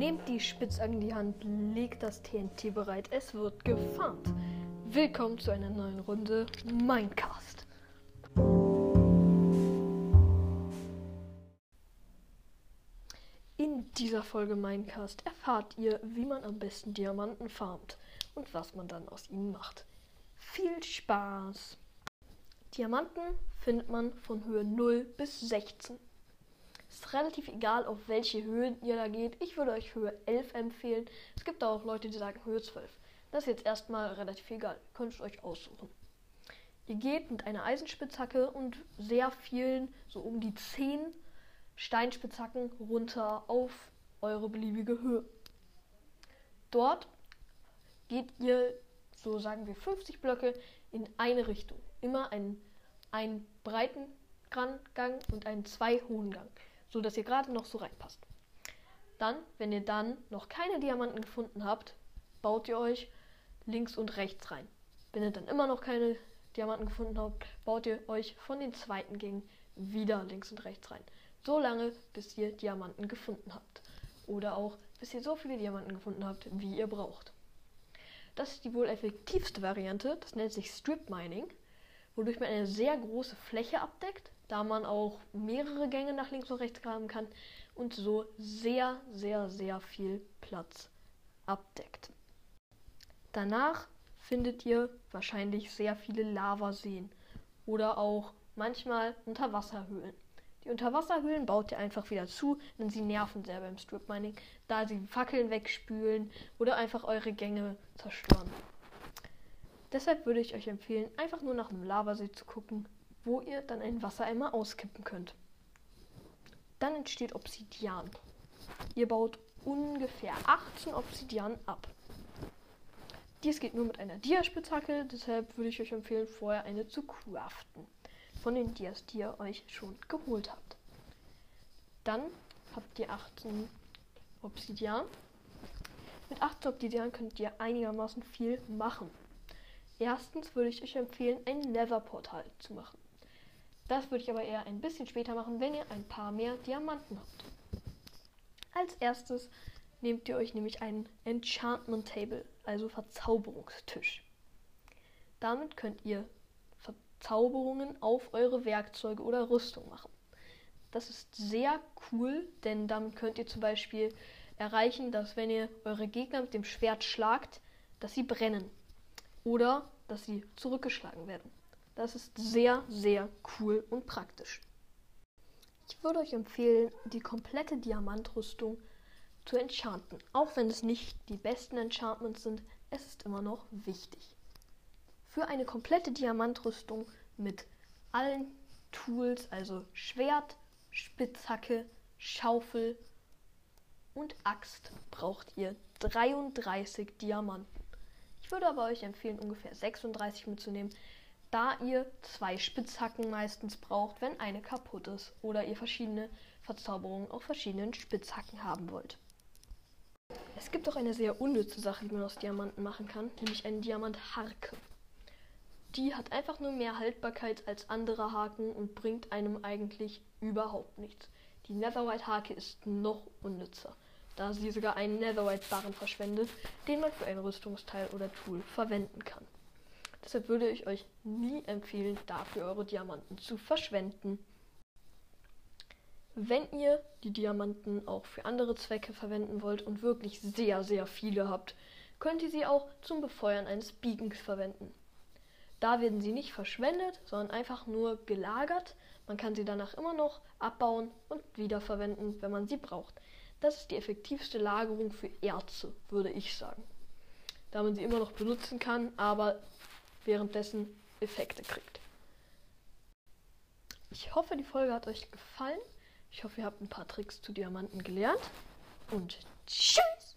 Nehmt die Spitzhacke in die Hand, legt das TNT bereit, es wird gefarmt. Willkommen zu einer neuen Runde Minecast. In dieser Folge Minecast erfahrt ihr, wie man am besten Diamanten farmt und was man dann aus ihnen macht. Viel Spaß! Diamanten findet man von Höhe 0 bis 16. Ist relativ egal, auf welche Höhe ihr da geht. Ich würde euch Höhe 11 empfehlen. Es gibt auch Leute, die sagen Höhe 12. Das ist jetzt erstmal relativ egal. Ihr könnt es euch aussuchen. Ihr geht mit einer Eisenspitzhacke und sehr vielen, so um die 10 Steinspitzhacken runter auf eure beliebige Höhe. Dort geht ihr, so sagen wir 50 Blöcke, in eine Richtung. Immer einen, einen breiten Gang und einen zwei hohen Gang so dass ihr gerade noch so reinpasst. Dann, wenn ihr dann noch keine Diamanten gefunden habt, baut ihr euch links und rechts rein. Wenn ihr dann immer noch keine Diamanten gefunden habt, baut ihr euch von den zweiten Gängen wieder links und rechts rein. So lange, bis ihr Diamanten gefunden habt. Oder auch, bis ihr so viele Diamanten gefunden habt, wie ihr braucht. Das ist die wohl effektivste Variante. Das nennt sich Strip Mining, wodurch man eine sehr große Fläche abdeckt da man auch mehrere Gänge nach links und rechts graben kann und so sehr, sehr, sehr viel Platz abdeckt. Danach findet ihr wahrscheinlich sehr viele Lavaseen oder auch manchmal Unterwasserhöhlen. Die Unterwasserhöhlen baut ihr einfach wieder zu, denn sie nerven sehr beim Strip Mining, da sie Fackeln wegspülen oder einfach eure Gänge zerstören. Deshalb würde ich euch empfehlen, einfach nur nach einem Lavasee zu gucken wo ihr dann einen Wassereimer auskippen könnt. Dann entsteht Obsidian. Ihr baut ungefähr 18 Obsidian ab. Dies geht nur mit einer Diaspitzhacke, deshalb würde ich euch empfehlen, vorher eine zu craften. Von den Dias, die ihr euch schon geholt habt. Dann habt ihr 18 Obsidian. Mit 18 Obsidian könnt ihr einigermaßen viel machen. Erstens würde ich euch empfehlen, ein Nether-Portal zu machen. Das würde ich aber eher ein bisschen später machen, wenn ihr ein paar mehr Diamanten habt. Als erstes nehmt ihr euch nämlich einen Enchantment Table, also Verzauberungstisch. Damit könnt ihr Verzauberungen auf eure Werkzeuge oder Rüstung machen. Das ist sehr cool, denn damit könnt ihr zum Beispiel erreichen, dass wenn ihr eure Gegner mit dem Schwert schlagt, dass sie brennen oder dass sie zurückgeschlagen werden. Das ist sehr, sehr cool und praktisch. Ich würde euch empfehlen, die komplette Diamantrüstung zu enchanten. Auch wenn es nicht die besten Enchantments sind, es ist immer noch wichtig. Für eine komplette Diamantrüstung mit allen Tools, also Schwert, Spitzhacke, Schaufel und Axt, braucht ihr 33 Diamanten. Ich würde aber euch empfehlen, ungefähr 36 mitzunehmen, da ihr zwei Spitzhacken meistens braucht, wenn eine kaputt ist oder ihr verschiedene Verzauberungen auf verschiedenen Spitzhacken haben wollt. Es gibt auch eine sehr unnütze Sache, die man aus Diamanten machen kann, nämlich einen Diamantharke. Die hat einfach nur mehr Haltbarkeit als andere Haken und bringt einem eigentlich überhaupt nichts. Die Netherite-Hake ist noch unnützer, da sie sogar einen Netherite-Barren verschwendet, den man für ein Rüstungsteil oder Tool verwenden kann. Deshalb würde ich euch nie empfehlen, dafür eure Diamanten zu verschwenden. Wenn ihr die Diamanten auch für andere Zwecke verwenden wollt und wirklich sehr, sehr viele habt, könnt ihr sie auch zum Befeuern eines Beacons verwenden. Da werden sie nicht verschwendet, sondern einfach nur gelagert. Man kann sie danach immer noch abbauen und wiederverwenden, wenn man sie braucht. Das ist die effektivste Lagerung für Erze, würde ich sagen. Da man sie immer noch benutzen kann, aber währenddessen Effekte kriegt. Ich hoffe, die Folge hat euch gefallen. Ich hoffe, ihr habt ein paar Tricks zu Diamanten gelernt. Und tschüss!